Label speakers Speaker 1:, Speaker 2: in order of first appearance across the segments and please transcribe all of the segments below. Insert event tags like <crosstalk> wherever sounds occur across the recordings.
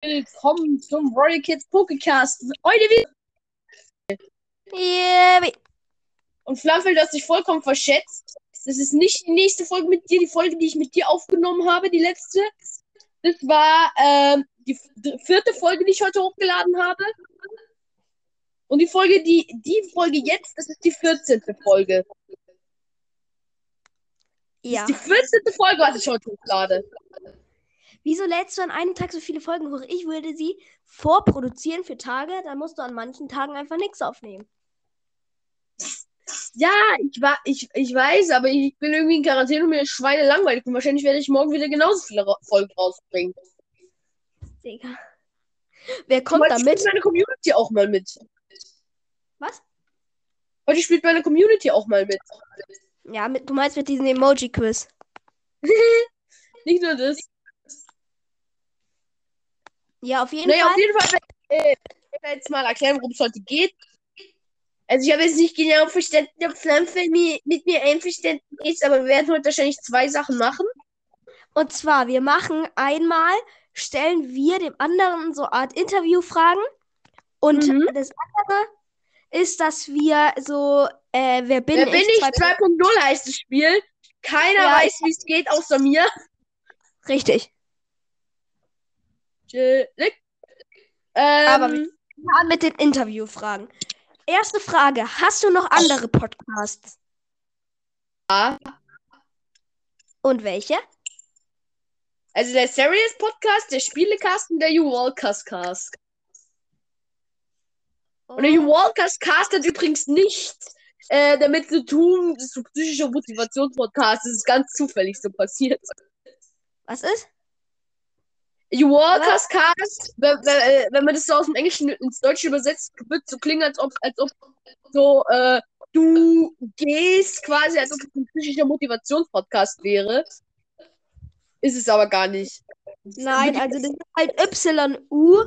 Speaker 1: willkommen zum Royal Kids Pokécast. Heute wieder.
Speaker 2: Yeah.
Speaker 1: Und Flammfeld hat sich vollkommen verschätzt. Das ist nicht die nächste Folge mit dir, die Folge, die ich mit dir aufgenommen habe, die letzte. Das war ähm, die vierte Folge, die ich heute hochgeladen habe. Und die Folge, die, die Folge jetzt, das ist die 14. Folge.
Speaker 2: Ja.
Speaker 1: Das ist die 14. Folge, was ich heute hochlade.
Speaker 2: Wieso lädst du an einem Tag so viele Folgen hoch? Ich würde sie vorproduzieren für Tage, dann musst du an manchen Tagen einfach nichts aufnehmen.
Speaker 1: Ja, ich, war, ich, ich weiß, aber ich bin irgendwie in Quarantäne und mir ist Schweine langweilig. Und wahrscheinlich werde ich morgen wieder genauso viele Folgen rausbringen.
Speaker 2: Digga. Wer kommt
Speaker 1: Heute
Speaker 2: da mit?
Speaker 1: spielt meine Community auch mal mit.
Speaker 2: Was?
Speaker 1: Heute spielt meine Community auch mal mit.
Speaker 2: Ja, mit, du meinst mit diesem Emoji-Quiz. <laughs>
Speaker 1: Nicht nur das.
Speaker 2: Ja, auf jeden
Speaker 1: Naja,
Speaker 2: Fall.
Speaker 1: auf jeden Fall werde ich äh, jetzt mal erklären, worum es heute geht. Also ich habe jetzt nicht genau verstanden, ob Flammenfeld mi- mit mir einverstanden ist, aber wir werden heute wahrscheinlich zwei Sachen machen.
Speaker 2: Und zwar, wir machen einmal, stellen wir dem anderen so Art Interviewfragen. Und
Speaker 1: Mhm.
Speaker 2: das andere ist, dass wir so, äh, wer bin
Speaker 1: Wer bin ich?
Speaker 2: Zwei-
Speaker 1: 2.0 heißt das Spiel. Keiner
Speaker 2: Ja.
Speaker 1: weiß, wie es geht, außer mir.
Speaker 2: Richtig.
Speaker 1: Chillig. Ähm,
Speaker 2: Aber wir fangen an mit den Interviewfragen. Erste Frage: Hast du noch andere Podcasts?
Speaker 1: Ja.
Speaker 2: Und welche?
Speaker 1: also der Serious Podcast, der Spielecast und der You Walkers Cast. Und der You Walkers Cast hat übrigens nichts äh, damit zu tun, das ist so psychischer Motivationspodcast. Das ist ganz zufällig so passiert.
Speaker 2: Was ist?
Speaker 1: You Walkers Cast, wenn, wenn, äh, wenn man das so aus dem Englischen ins Deutsche übersetzt, wird so klingen, als ob, als ob so, äh, du gehst quasi, als ob es ein psychischer Motivationspodcast wäre. Ist es aber gar nicht.
Speaker 2: Nein, also das ist halt YU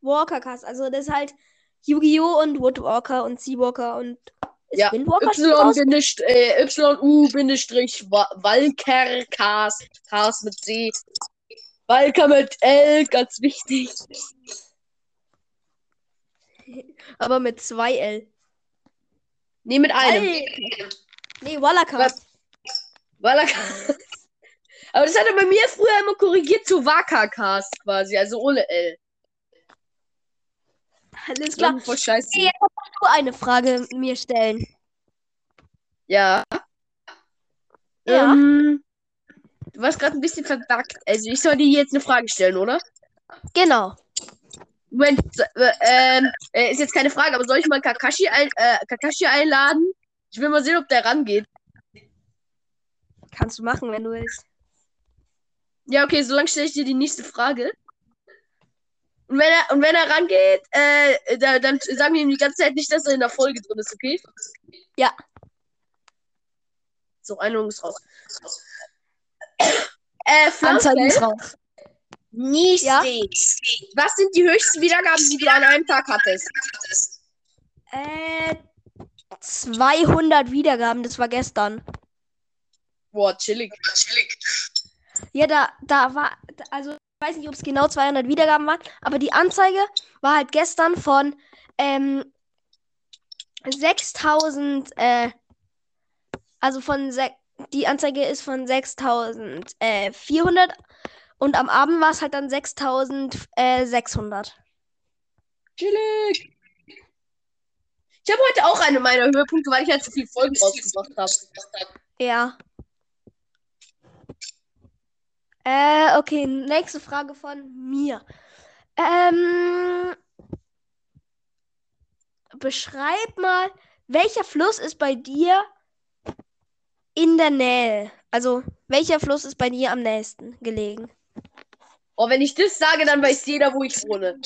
Speaker 2: Walkercast. Also das ist halt Yu-Gi-Oh! und Woodwalker und Seawalker und ist
Speaker 1: Ja,
Speaker 2: Windwalker schon
Speaker 1: Y,
Speaker 2: raus?
Speaker 1: Bindestrich, äh, Cast mit C. Walker mit L, ganz wichtig.
Speaker 2: Aber mit zwei L.
Speaker 1: Nee, mit einem.
Speaker 2: Nee, Wallercast.
Speaker 1: Walker. Aber das hat er bei mir früher immer korrigiert zu Wakacast quasi, also ohne L.
Speaker 2: Alles klar.
Speaker 1: Voll scheiße.
Speaker 2: Okay, jetzt musst du eine Frage mir stellen.
Speaker 1: Ja.
Speaker 2: Ja.
Speaker 1: Ähm, warst gerade ein bisschen verbuggt. Also ich soll dir jetzt eine Frage stellen, oder?
Speaker 2: Genau.
Speaker 1: Moment, so- äh, ähm, äh, ist jetzt keine Frage, aber soll ich mal Kakashi, ein, äh, Kakashi einladen? Ich will mal sehen, ob der rangeht.
Speaker 2: Kannst du machen, wenn du willst.
Speaker 1: Ja, okay, solange stelle ich dir die nächste Frage. Und wenn er, und wenn er rangeht, äh, da, dann sagen wir ihm die ganze Zeit nicht, dass er in der Folge drin ist, okay?
Speaker 2: Ja.
Speaker 1: So, Einladung ist raus. Äh,
Speaker 2: Anzeige ist raus.
Speaker 1: Niestig.
Speaker 2: Ja?
Speaker 1: Was sind die höchsten Wiedergaben, die du an einem Tag hattest?
Speaker 2: Äh, 200 Wiedergaben, das war gestern.
Speaker 1: Boah, chillig.
Speaker 2: Ja, da, da war, also ich weiß nicht, ob es genau 200 Wiedergaben waren, aber die Anzeige war halt gestern von ähm, 6000, äh, also von, se die Anzeige ist von 6400 und am Abend war es halt dann 6600.
Speaker 1: Chillig. Ich habe heute auch eine meiner Höhepunkte, weil ich halt so viele Folgen rausgebracht habe.
Speaker 2: Ja. Äh, okay, nächste Frage von mir. Ähm, beschreib mal, welcher Fluss ist bei dir in der Nähe? Also, welcher Fluss ist bei dir am nächsten gelegen?
Speaker 1: Oh, wenn ich das sage, dann weiß jeder, wo ich wohne.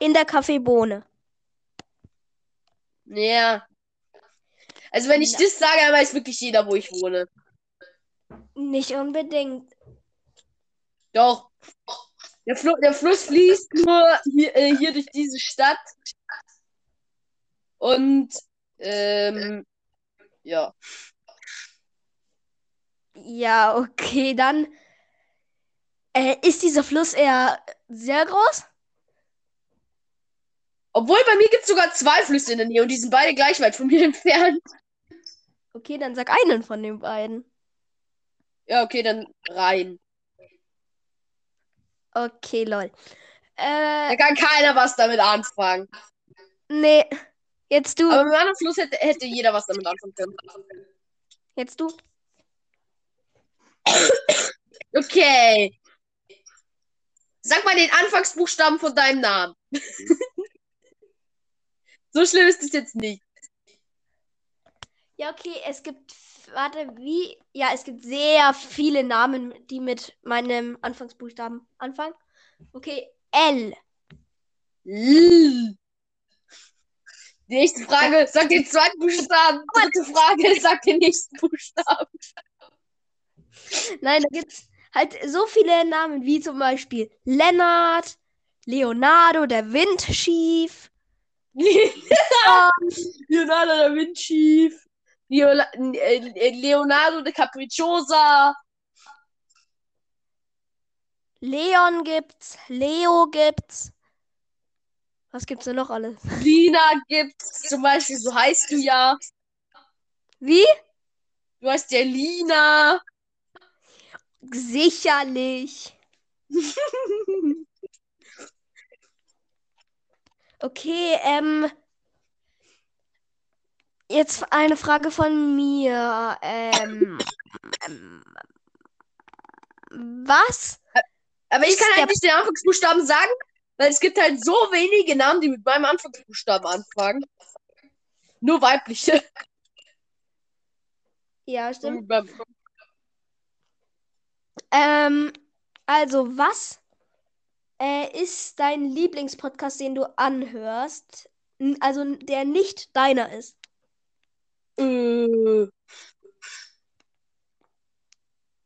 Speaker 2: In der Kaffeebohne.
Speaker 1: Ja. Also wenn ich das sage, dann weiß wirklich jeder, wo ich wohne.
Speaker 2: Nicht unbedingt.
Speaker 1: Doch. Der, Flu der Fluss fließt nur hier, äh, hier durch diese Stadt. Und ähm, ja.
Speaker 2: Ja, okay, dann Äh, ist dieser Fluss eher sehr groß?
Speaker 1: Obwohl bei mir gibt es sogar zwei Flüsse in der Nähe und die sind beide gleich weit von mir <laughs> entfernt.
Speaker 2: Okay, dann sag einen von den beiden.
Speaker 1: Ja, okay, dann rein.
Speaker 2: Okay, lol.
Speaker 1: Da
Speaker 2: Äh,
Speaker 1: kann keiner was damit anfangen.
Speaker 2: nee. Jetzt du.
Speaker 1: Aber mit einem anderen Fluss hätte, hätte jeder was damit anfangen können.
Speaker 2: Jetzt du. <coughs>
Speaker 1: Okay. Sag mal den Anfangsbuchstaben von deinem Namen. <laughs> so schlimm ist es jetzt nicht.
Speaker 2: Ja, okay, es gibt. Warte, wie? Ja, es gibt sehr viele Namen, die mit meinem Anfangsbuchstaben anfangen. Okay, L.
Speaker 1: L. Nächste Frage, sag den zweiten Buchstaben. Dritte Frage, sag den nächsten Buchstaben.
Speaker 2: Nein, da gibt's halt so viele Namen, wie zum Beispiel Lennart, Leonardo, der Windschief. <laughs>
Speaker 1: Leonardo da Vinci. Leola äh, Leonardo de Capricciosa.
Speaker 2: Leon gibt's, Leo gibt's. Was gibt's denn noch alles?
Speaker 1: Lina gibt's zum Beispiel, so heißt du ja.
Speaker 2: Wie?
Speaker 1: Du heißt ja Lina.
Speaker 2: Sicherlich. Okay, ähm. Jetzt eine Frage von mir. Ähm, ähm, was?
Speaker 1: Aber ich kann halt nicht den Anfangsbuchstaben sagen, weil es gibt halt so wenige Namen, die mit meinem Anfangsbuchstaben anfangen. Nur weibliche.
Speaker 2: Ja, stimmt. Ähm, also, was äh, ist dein Lieblingspodcast, den du anhörst? N- Also, der nicht deiner ist.
Speaker 1: Äh.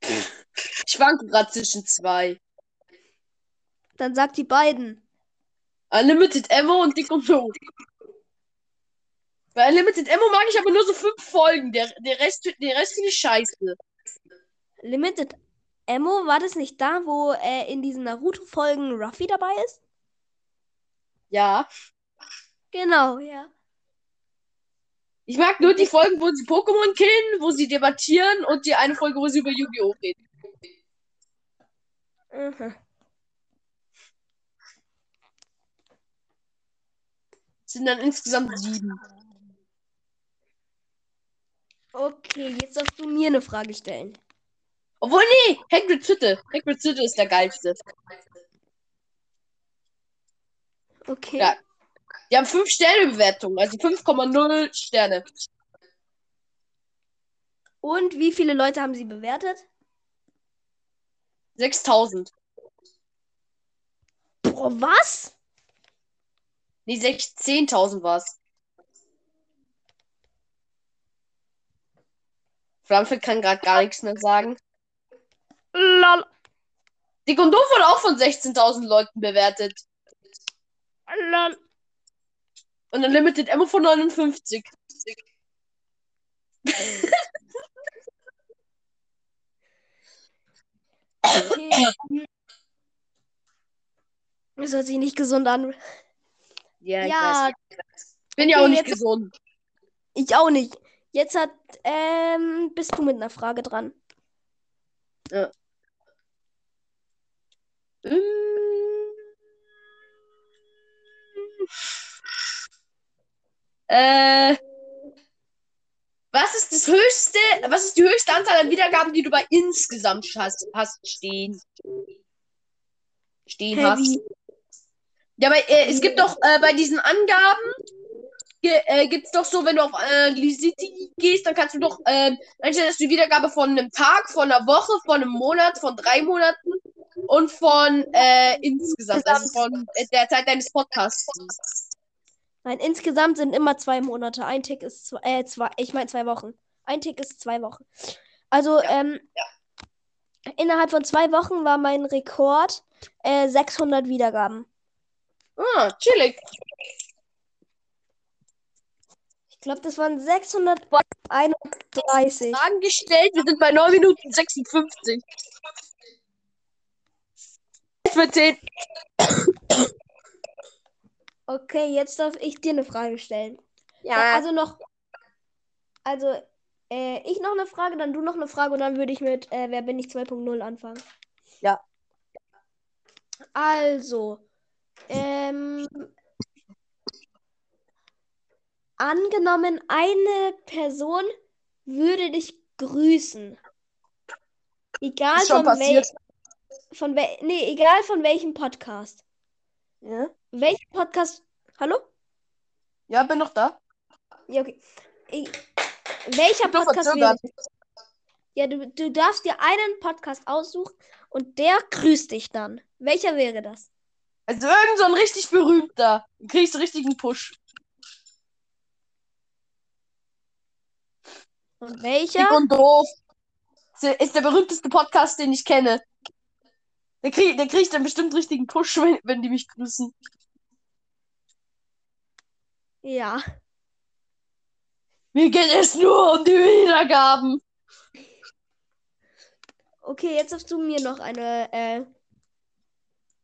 Speaker 1: Ich schwanke gerade zwischen zwei.
Speaker 2: Dann sag die beiden.
Speaker 1: Unlimited Ammo und Dick und Doof. Bei Unlimited Ammo mag ich aber nur so fünf Folgen. Der, der Rest, der Rest finde ich scheiße.
Speaker 2: Limited Ammo, war das nicht da, wo äh, in diesen Naruto-Folgen Ruffy dabei ist?
Speaker 1: Ja.
Speaker 2: Genau, ja.
Speaker 1: Ich mag nur die Folgen, wo sie Pokémon killen, wo sie debattieren und die eine Folge, wo sie über Yu-Gi-Oh! reden.
Speaker 2: Mhm.
Speaker 1: Sind dann insgesamt sieben.
Speaker 2: Okay, jetzt darfst du mir eine Frage stellen.
Speaker 1: Obwohl, nee, Hagrid's Hütte. Hagrid's Hütte ist der geilste.
Speaker 2: Okay.
Speaker 1: Ja. Die haben 5 Sterne Bewertung, also 5,0 Sterne.
Speaker 2: Und wie viele Leute haben sie bewertet?
Speaker 1: 6000.
Speaker 2: Boah, was?
Speaker 1: Nee, 10.000 war's. Flamfeld kann gerade gar nichts mehr sagen.
Speaker 2: Lol.
Speaker 1: Dick und Doof wurde auch von 16.000 Leuten bewertet.
Speaker 2: Lol.
Speaker 1: Und Unlimited Ammo von 59.
Speaker 2: Okay. Das hört sich nicht gesund an.
Speaker 1: Ja, ich
Speaker 2: Ja,
Speaker 1: weiß. Bin ja
Speaker 2: okay,
Speaker 1: auch nicht gesund.
Speaker 2: ich auch nicht. Jetzt hat, ähm, bist du mit einer Frage dran.
Speaker 1: Mm. Äh, was ist das höchste, was ist die höchste Anzahl an Wiedergaben, die du bei insgesamt hast, hast stehen? Stehen hast.
Speaker 2: Heavy.
Speaker 1: Ja, aber äh, es gibt doch äh, bei diesen Angaben äh, gibt's doch so, wenn du auf äh, gehst, dann kannst du doch äh, einstellen, dass du die Wiedergabe von einem Tag, von einer Woche, von einem Monat, von drei Monaten und von äh, insgesamt, also von äh, der Zeit deines Podcasts.
Speaker 2: Nein, insgesamt sind immer zwei Monate. Ein Tick ist zwei, äh, zwei, ich meine zwei Wochen. Ein Tick ist zwei Wochen. Also, ähm, innerhalb von zwei Wochen war mein Rekord äh, 600 Wiedergaben.
Speaker 1: Ah, chillig.
Speaker 2: Ich glaube, das waren 631.
Speaker 1: Fragen gestellt, wir sind bei 9 Minuten 56. mit 10.
Speaker 2: Okay, jetzt darf ich dir eine Frage stellen.
Speaker 1: Ja.
Speaker 2: Also noch. Also, äh, ich noch eine Frage, dann du noch eine Frage und dann würde ich mit äh, Wer bin ich 2.0 anfangen.
Speaker 1: Ja.
Speaker 2: Also, ähm, angenommen, eine Person würde dich grüßen. Egal von, wel
Speaker 1: passiert.
Speaker 2: von nee, egal von welchem Podcast.
Speaker 1: Ja?
Speaker 2: Welchen Podcast? Hallo?
Speaker 1: ja, bin noch da.
Speaker 2: Ja, okay. Ich, welcher Podcast
Speaker 1: verzögert.
Speaker 2: Ja, du, du darfst dir einen Podcast aussuchen und der grüßt dich dann. Welcher wäre das?
Speaker 1: Also irgend so ein richtig berühmter. Du kriegst richtig einen Push.
Speaker 2: Und
Speaker 1: Dick
Speaker 2: welcher?
Speaker 1: und doof. Ist der- berühmteste Podcast, den ich kenne. Der, krieg, der kriegt dann bestimmt richtigen Push, <laughs> wenn, wenn die mich grüßen.
Speaker 2: Ja.
Speaker 1: Mir geht es nur um die Wiedergaben.
Speaker 2: Okay, jetzt darfst du mir noch eine äh,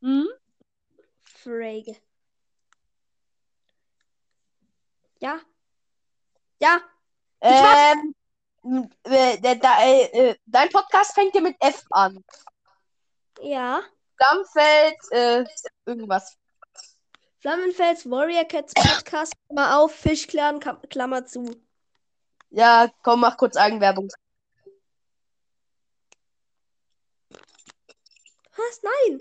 Speaker 1: Hm?
Speaker 2: Frage. Ja. Ja.
Speaker 1: Ähm, äh, der, der, äh, äh, dein Podcast fängt ja mit F an.
Speaker 2: Ja.
Speaker 1: Dammfeld, äh, irgendwas.
Speaker 2: Flammenfels Warrior Cats Podcast, Klammer auf, Fischclan, Klammer zu.
Speaker 1: Ja, komm, mach kurz Eigenwerbung.
Speaker 2: Was? Nein.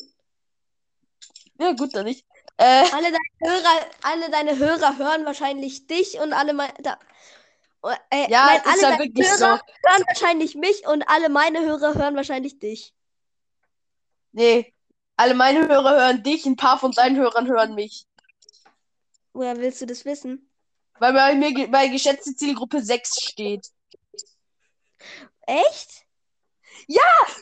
Speaker 1: Ja, gut, dann nicht. Äh,
Speaker 2: Alle deine Hörer, alle deine Hörer hören wahrscheinlich dich und alle meine. Äh,
Speaker 1: ja,
Speaker 2: nein, alle
Speaker 1: ja
Speaker 2: deine
Speaker 1: wirklich so.
Speaker 2: Hörer hören wahrscheinlich mich und alle meine Hörer hören wahrscheinlich dich.
Speaker 1: Nee, alle meine Hörer hören dich, ein paar von deinen Hörern hören mich.
Speaker 2: Woher willst du das wissen?
Speaker 1: Weil bei mir bei geschätzte Zielgruppe 6 steht.
Speaker 2: Echt?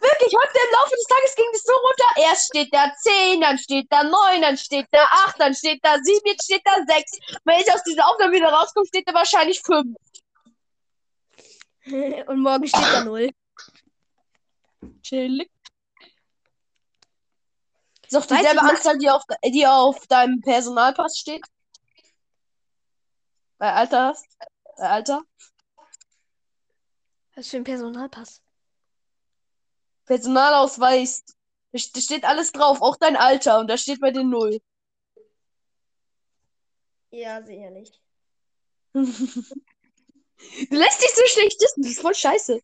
Speaker 1: Wirklich, heute im Laufe des Tages ging es so runter. Erst steht da 10, dann steht da 9, dann steht da 8, dann steht da 7, jetzt steht da 6. Wenn ich aus dieser Aufnahme wieder rauskomme, steht da wahrscheinlich 5. <laughs>
Speaker 2: und morgen steht da null.
Speaker 1: Chillig. Ist auch dieselbe Anzahl, die auf, die auf deinem Personalpass steht? Bei Alter? Bei Alter?
Speaker 2: Was für ein Personalpass?
Speaker 1: Personalausweis. Da st- da steht alles drauf, auch dein Alter. Und da steht bei dir 0.
Speaker 2: Ja, sicherlich. <laughs>
Speaker 1: Du lässt dich so schlecht wissen. Das ist voll scheiße.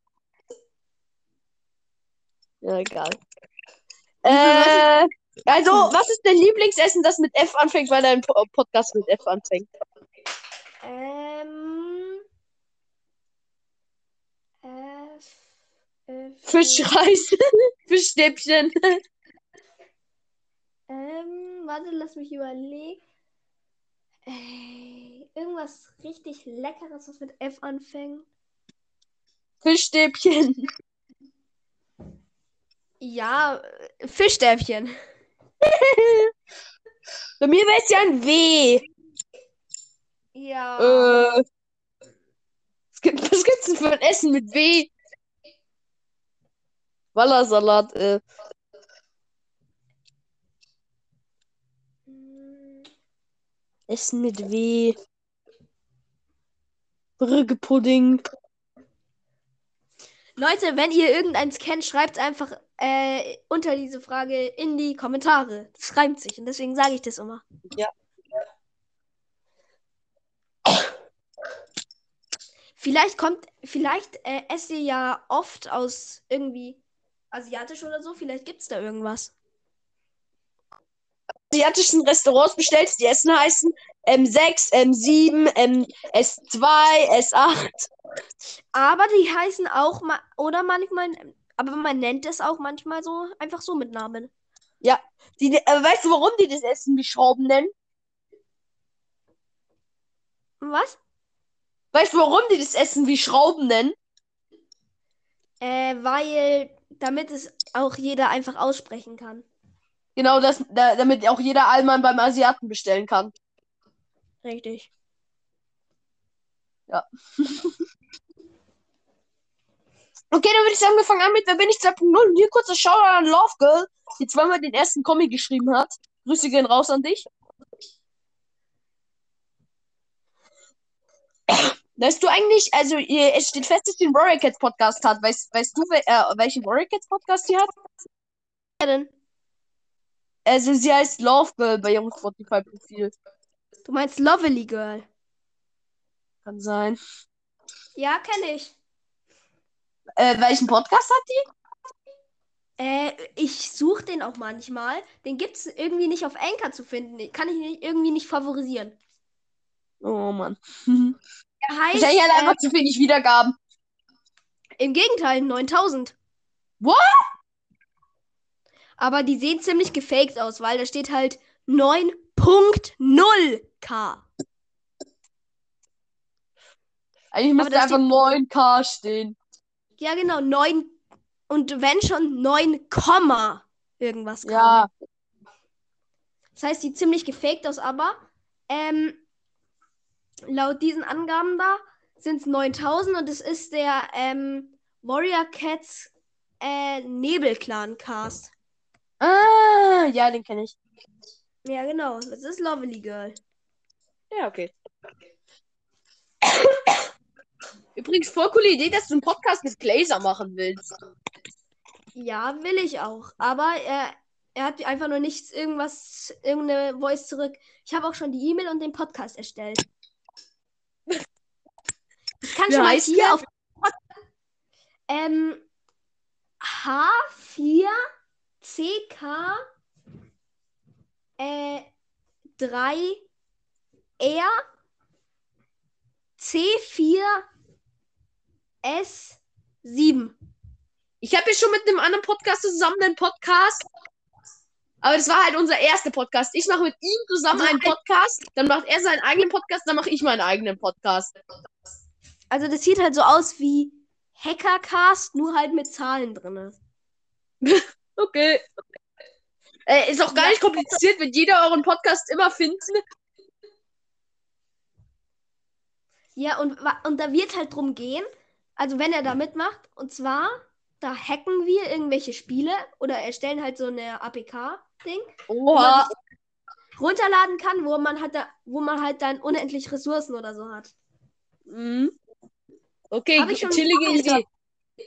Speaker 1: Ja, egal. Äh, also, was ist dein Lieblingsessen, das mit F anfängt, weil dein Po- Podcast mit F anfängt?
Speaker 2: Ähm. Äh, f- f-
Speaker 1: Fischreis, <laughs> Fischstäbchen.
Speaker 2: Ähm, warte, lass mich überlegen. Äh, irgendwas richtig Leckeres, was mit F anfängt.
Speaker 1: Fischstäbchen.
Speaker 2: Ja, äh, Fischstäbchen. <laughs>
Speaker 1: Bei mir wäre es ja ein W.
Speaker 2: Ja.
Speaker 1: Äh, was, gibt, was gibt's denn für ein Essen mit W? Wallersalat, äh.
Speaker 2: Hm,
Speaker 1: Essen mit W. Brüggepudding.
Speaker 2: Leute, wenn ihr irgendeins kennt, schreibt einfach äh, unter diese Frage in die Kommentare. Das reimt sich und deswegen sage ich das immer.
Speaker 1: Ja.
Speaker 2: Vielleicht kommt, vielleicht äh, esst ihr ja oft aus irgendwie asiatisch oder so. Vielleicht gibt es da irgendwas.
Speaker 1: Asiatischen Restaurants bestellst, die Essen heißen M6, M7, M S2, S8.
Speaker 2: Aber die heißen auch ma oder manchmal, aber man nennt es auch manchmal so einfach so mit Namen.
Speaker 1: Die, äh, weißt du, warum die das Essen wie Schrauben nennen?
Speaker 2: Was?
Speaker 1: Weißt du, warum die das Essen wie Schrauben nennen?
Speaker 2: Äh, weil damit es auch jeder einfach aussprechen kann.
Speaker 1: Genau das, da, damit auch jeder Allmann beim Asiaten bestellen kann.
Speaker 2: Richtig.
Speaker 1: Ja. <laughs> Okay, dann würde ich sagen, wir fangen an mit Wer bin ich 2.0 und hier kurz das Shoutout an Love Girl, die zweimal den ersten Comic geschrieben hat. Grüße gehen raus an dich. <coughs> Weißt du eigentlich, also es steht fest, dass sie einen Warrior Cats Podcast hat. Weißt, weißt du, wel, äh, welchen Warrior Cats Podcast sie hat?
Speaker 2: Wer denn?
Speaker 1: Also sie heißt Love Girl bei ihrem Spotify Profil.
Speaker 2: Du meinst Lovely Girl.
Speaker 1: Kann sein.
Speaker 2: Ja, kenne ich.
Speaker 1: Äh, welchen Podcast hat die?
Speaker 2: Äh, ich suche den auch manchmal. Den gibt's irgendwie nicht auf Anchor zu finden. Den Kann ich nicht, irgendwie nicht favorisieren.
Speaker 1: Oh Mann.
Speaker 2: Er heißt
Speaker 1: Wahrscheinlich hat er
Speaker 2: äh,
Speaker 1: einfach zu wenig Wiedergaben.
Speaker 2: im Gegenteil 9000.
Speaker 1: What?
Speaker 2: Aber die sehen ziemlich gefaked aus, weil da steht halt 9.0k.
Speaker 1: Eigentlich müsste
Speaker 2: da
Speaker 1: einfach 9K stehen.
Speaker 2: Ja, genau, 9 und wenn schon 9, Komma irgendwas kam.
Speaker 1: Ja.
Speaker 2: Das heißt, sieht ziemlich gefaked aus, aber ähm, laut diesen Angaben da sind es 9000 und es ist der ähm, Warrior Cats äh, Nebelclan Cast.
Speaker 1: Ah, ja, den kenne ich.
Speaker 2: Ja, genau, das ist Lovely Girl.
Speaker 1: Ja, okay. Übrigens, voll coole Idee, dass du einen Podcast mit Glazer machen willst.
Speaker 2: Ja, will ich auch, aber er, er hat einfach nur nichts, irgendwas, irgendeine Voice zurück. Ich habe auch schon die E-Mail und den Podcast erstellt. Ich kann
Speaker 1: Wie
Speaker 2: schon mal hier
Speaker 1: der?
Speaker 2: auf ähm, H4CK äh, 3 R C4 S7.
Speaker 1: Ich habe ja schon mit einem anderen Podcaster zusammen einen Podcast. Aber das war halt unser erster Podcast. Ich mache mit ihm zusammen einen Podcast, dann macht er seinen eigenen Podcast, dann mache ich meinen eigenen Podcast.
Speaker 2: Also das sieht halt so aus wie Hackercast, nur halt mit Zahlen drin. <laughs>
Speaker 1: Okay. Äh, ist auch gar nicht kompliziert, wird jeder euren Podcast immer finden.
Speaker 2: Ja, und, und da wird halt drum gehen, also wenn er da mitmacht, und zwar, da hacken wir irgendwelche Spiele oder erstellen halt so eine APK-Ding,
Speaker 1: Oha.
Speaker 2: runterladen kann, wo man halt da, wo man halt dann unendlich Ressourcen oder so hat.
Speaker 1: Mhm. Okay,
Speaker 2: Hab ich schon
Speaker 1: chillige. Idee.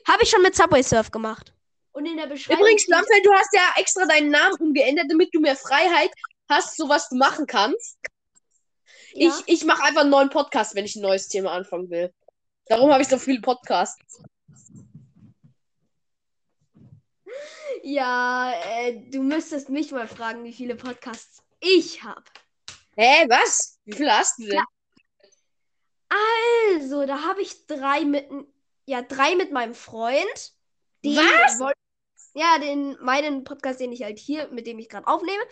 Speaker 2: Habe ich schon mit Subway Surf gemacht. Und in der Beschreibung.
Speaker 1: Übrigens, Lampel, du hast ja extra deinen Namen umgeändert, damit du mehr Freiheit hast, so was du machen kannst.
Speaker 2: ja,
Speaker 1: Ich, ich mache einfach einen neuen Podcast, wenn ich ein neues Thema anfangen will. Darum habe ich so viele Podcasts.
Speaker 2: ja äh, du müsstest mich mal fragen, wie viele Podcasts ich habe.
Speaker 1: Hä, was? Wie viel hast du denn?
Speaker 2: Also, da habe ich drei mit, ja, drei mit meinem Freund. Den
Speaker 1: Was?
Speaker 2: Ja, den, meinen Podcast, den ich halt hier, mit dem ich gerade aufnehme.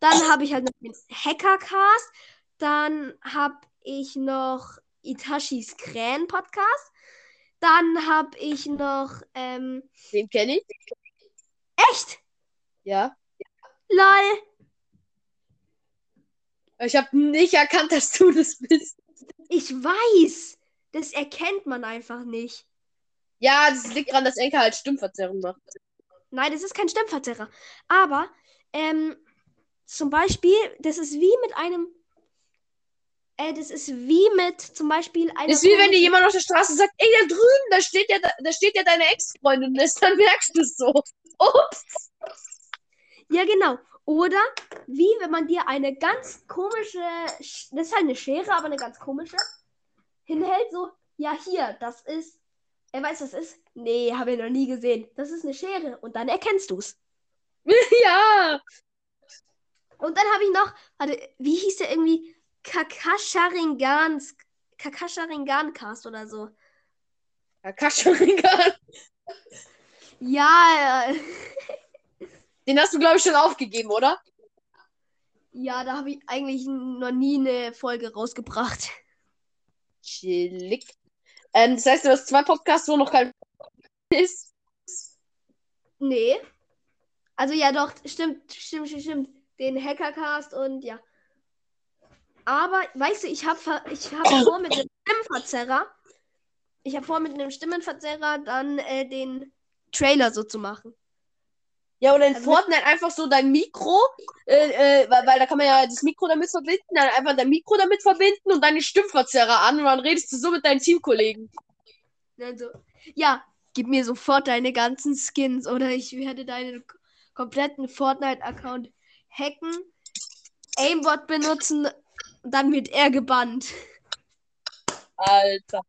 Speaker 2: Dann habe ich halt noch den Hackercast. Dann habe ich noch Itachis Krähen Podcast. Dann habe ich noch, ähm,
Speaker 1: Den kenne ich.
Speaker 2: echt?
Speaker 1: Ja.
Speaker 2: Lol.
Speaker 1: Ich habe nicht erkannt, dass du das bist.
Speaker 2: Ich weiß. Das erkennt man einfach nicht.
Speaker 1: Ja, das liegt daran, dass Enker halt Stimmverzerrung macht.
Speaker 2: Nein, das ist kein Stimmverzerrer. Aber, ähm, zum Beispiel, das ist wie mit einem. Äh, das ist wie mit zum Beispiel einer.
Speaker 1: Das ist wie wenn dir jemand auf der Straße sagt, ey, da drüben, da steht ja, da steht ja deine Ex-Freundin. Dann merkst du es so. Ups.
Speaker 2: Ja, genau. Oder wie wenn man dir eine ganz komische. Sch- Das ist halt eine Schere, aber eine ganz komische. Hinhält so. Ja, hier, das ist. Er weiß, was ist? Nee, habe ich noch nie gesehen. Das ist eine Schere. Und dann erkennst du es. <laughs>
Speaker 1: ja.
Speaker 2: Und dann habe ich noch, warte, wie hieß der irgendwie? Kakasharingans, Kakasharingan-Cast oder so.
Speaker 1: Kakascharingan.
Speaker 2: Ja, äh, <laughs>
Speaker 1: Den hast du, glaube ich, schon aufgegeben, oder?
Speaker 2: ja, da habe ich eigentlich noch nie eine Folge rausgebracht.
Speaker 1: Chillig. Ähm, das heißt, du hast zwei Podcasts, wo noch kein <laughs> ist.
Speaker 2: Nee. Also ja, doch, stimmt, stimmt, stimmt, stimmt. Den Hackercast und ja. Aber, weißt du, ich habe ich hab <coughs> vor mit dem Stimmverzerrer ich habe vor, mit einem Stimmenverzerrer dann äh, den Trailer so zu machen.
Speaker 1: Ja, oder in
Speaker 2: Also-
Speaker 1: Fortnite einfach so dein Mikro, äh, äh, weil, weil da kann man ja das Mikro damit verbinden, dann einfach dein Mikro damit verbinden und deine Stimmverzerrer an und dann redest du so mit deinen Teamkollegen.
Speaker 2: Also, ja, gib mir sofort deine ganzen Skins oder ich werde deinen kompletten Fortnite-Account hacken, Aimbot benutzen, dann wird er gebannt.
Speaker 1: Alter.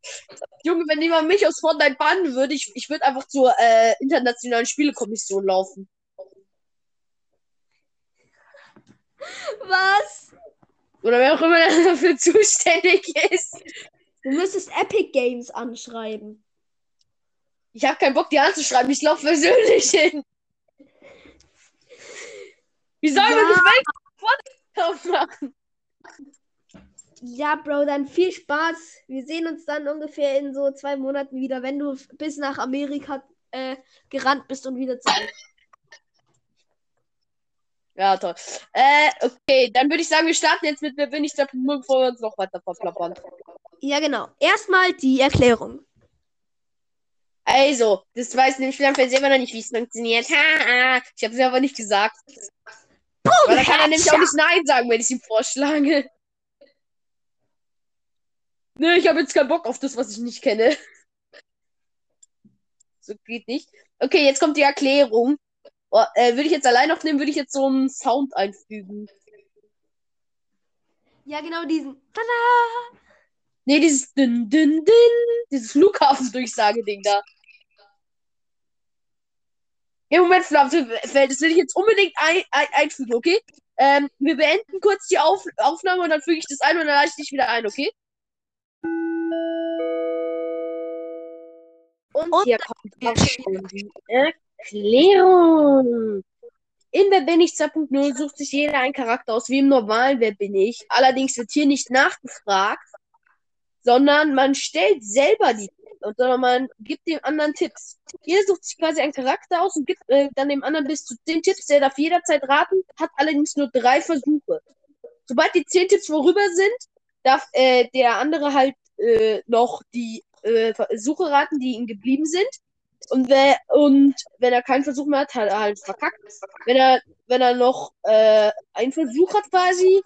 Speaker 1: Junge, wenn jemand mich aus Fortnite bannen würde, ich, ich würde einfach zur äh, internationalen Spielekommission laufen.
Speaker 2: Was?
Speaker 1: Oder wer auch immer <laughs> dafür zuständig ist.
Speaker 2: Du müsstest Epic Games anschreiben.
Speaker 1: Ich habe keinen Bock, die anzuschreiben. Ich laufe persönlich <laughs> hin. Wie sollen wir
Speaker 2: Ja.
Speaker 1: nicht Welt aufmachen?
Speaker 2: Ja, Bro, dann viel Spaß. Wir sehen uns dann ungefähr in so zwei Monaten wieder, wenn du bis nach Amerika äh, gerannt bist und wieder zurück.
Speaker 1: Ja, toll. Äh, okay, dann würde ich sagen, wir starten jetzt mit Wer bin ich, 0, bevor wir uns noch weiter verplappern.
Speaker 2: Ja, genau. Erstmal die Erklärung.
Speaker 1: Also, das weiß nämlich Spielern selber noch nicht, wie es funktioniert. Ha, ha. Ich habe es aber nicht gesagt. Weil da kann er nämlich auch nicht Nein sagen, wenn ich ihm vorschlage. Nö, ich habe jetzt keinen Bock auf das, was ich nicht kenne. So geht nicht. Okay, jetzt kommt die Erklärung. Oh, äh, würde ich jetzt allein aufnehmen, würde ich jetzt so einen Sound einfügen.
Speaker 2: Ja, genau diesen. Tada!
Speaker 1: Nee, dieses Dünn, Dünn, Dünn. Dieses Flughafendurchsage-Ding da. Im Moment, Flammenfeld, das will ich jetzt unbedingt ein, ein, einfügen, okay? Ähm, wir beenden kurz die Auf Aufnahme und dann füge ich das ein und dann lade ich dich wieder ein, okay? Und,
Speaker 2: Und
Speaker 1: hier kommt die Erklärung. In Wer bin ich 2.0 sucht sich jeder einen Charakter aus, wie im normalen Wer bin ich. Allerdings wird hier nicht nachgefragt, sondern man stellt selber die sondern man gibt dem anderen Tipps. Jeder sucht sich quasi einen Charakter aus und gibt äh, dann dem anderen bis zu zehn Tipps. Der darf jederzeit raten, hat allerdings nur drei Versuche. Sobald die zehn Tipps vorüber sind, darf äh, der andere halt äh, noch die äh, Versuche raten, die ihm geblieben sind. Und, wer, und wenn er keinen Versuch mehr hat, hat er halt verkackt. Wenn er, wenn er noch äh, einen Versuch hat quasi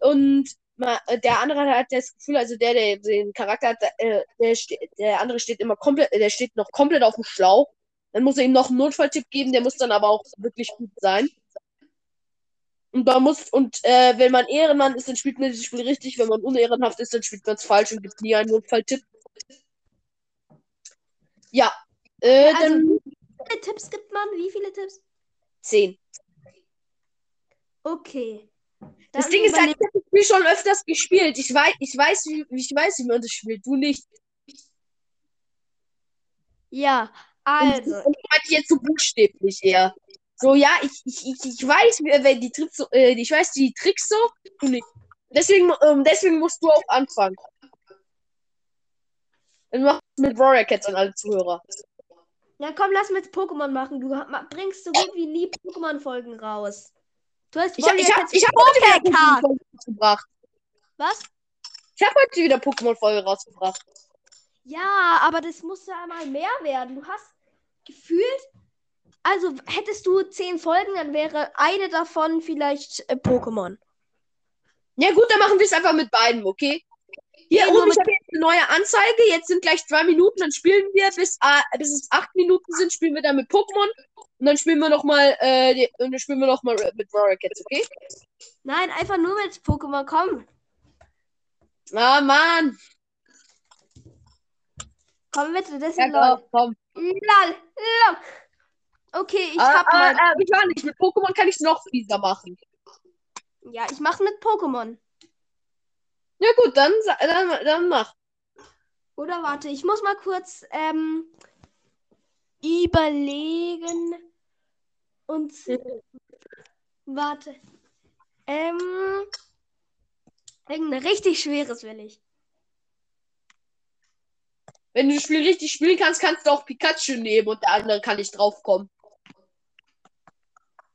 Speaker 1: und äh, der andere hat halt das Gefühl, also der, der den Charakter hat, äh, der, ste- der andere steht immer komplett, der steht noch komplett auf dem Schlauch. Dann muss er ihm noch einen Notfalltipp geben, der muss dann aber auch wirklich gut sein. Und da muss, und äh, wenn man Ehrenmann ist, dann spielt man das Spiel richtig. Wenn man unehrenhaft ist, dann spielt man es falsch und gibt nie einen Notfalltipp. Ja. Äh,
Speaker 2: Also-
Speaker 1: dann
Speaker 2: Wie viele Tipps gibt man? Wie viele Tipps?
Speaker 1: 10.
Speaker 2: Okay.
Speaker 1: Das
Speaker 2: Dann
Speaker 1: Ding ist halt, ich habe das Spiel schon öfters gespielt. Ich weiß, ich weiß, wie, ich weiß, wie man das spielt. Du nicht.
Speaker 2: Ja, also.
Speaker 1: Und ich meinte jetzt so buchstäblich eher. So, ja, ich, ich, ich, ich weiß, wie- wenn die Tricks so, äh, ich weiß die Tricks so, du nicht. Deswegen, ähm, deswegen musst du auch anfangen. Dann mach mit Warrior Cats an alle Zuhörer.
Speaker 2: Ja, komm, lass mit Pokémon machen. Du bringst so gut wie nie Pokémon-Folgen raus. Du hast
Speaker 1: Ich, hab- ich, hab, ich hab heute wieder
Speaker 2: Pokécard.
Speaker 1: Pokémon-Folge rausgebracht.
Speaker 2: Was?
Speaker 1: Ich habe heute wieder Pokémon-Folge rausgebracht.
Speaker 2: Ja, aber das muss ja einmal mehr werden. Du hast gefühlt. Also hättest du zehn Folgen, dann wäre eine davon vielleicht äh, Pokémon.
Speaker 1: Ja gut, dann machen wir es einfach mit beiden, okay? Hier oben, ich habe jetzt eine neue Anzeige. Jetzt sind gleich zwei Minuten, dann spielen wir bis, äh, bis es acht Minuten sind, spielen wir dann mit Pokémon. Und dann spielen wir nochmal, äh, die- und dann spielen wir noch mal mit Cats, okay?
Speaker 2: Nein, einfach nur mit Pokémon. Komm,
Speaker 1: Ah, Mann.
Speaker 2: komm bitte, das ist
Speaker 1: Ja,
Speaker 2: lol.
Speaker 1: komm, komm.
Speaker 2: Lol, lol. Okay, ich
Speaker 1: ah,
Speaker 2: hab
Speaker 1: ah,
Speaker 2: mal.
Speaker 1: ah, ich war nicht. Mit Pokémon kann ich es noch fieser machen.
Speaker 2: Ja, ich mache mit Pokémon.
Speaker 1: Ja gut, dann, dann, dann mach.
Speaker 2: Oder warte, ich muss mal kurz ähm, überlegen. Und warte. Ähm, irgendein richtig schweres will ich.
Speaker 1: Wenn du das Spiel richtig spielen kannst, kannst du auch Pikachu nehmen und der andere kann nicht draufkommen.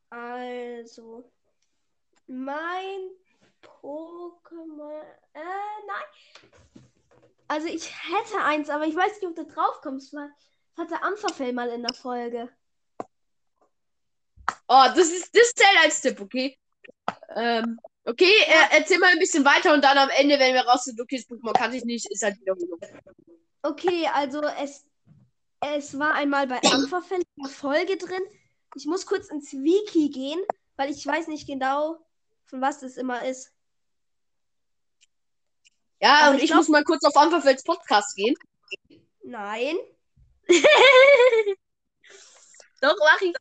Speaker 2: Also, mein Pokémon. Äh, nein. Also ich hätte eins, aber ich weiß nicht, ob du drauf kommst, weil das hatte Ampferfell mal in der Folge.
Speaker 1: Oh, das ist das zählt als Tipp, okay? Ähm, okay, äh, erzähl mal ein bisschen weiter und dann am Ende, wenn wir raus sind, okay, das Pokémon kann ich nicht, ist halt Wiederholung.
Speaker 2: Okay, also es, es war einmal bei Ampferfell in der Folge drin. Ich muss kurz ins Wiki gehen, weil ich weiß nicht genau, von was das immer ist.
Speaker 1: Ja, und
Speaker 2: ich glaub-
Speaker 1: muss mal kurz auf Ampferfelds Podcast gehen.
Speaker 2: Nein. <laughs>
Speaker 1: Doch, mach ich.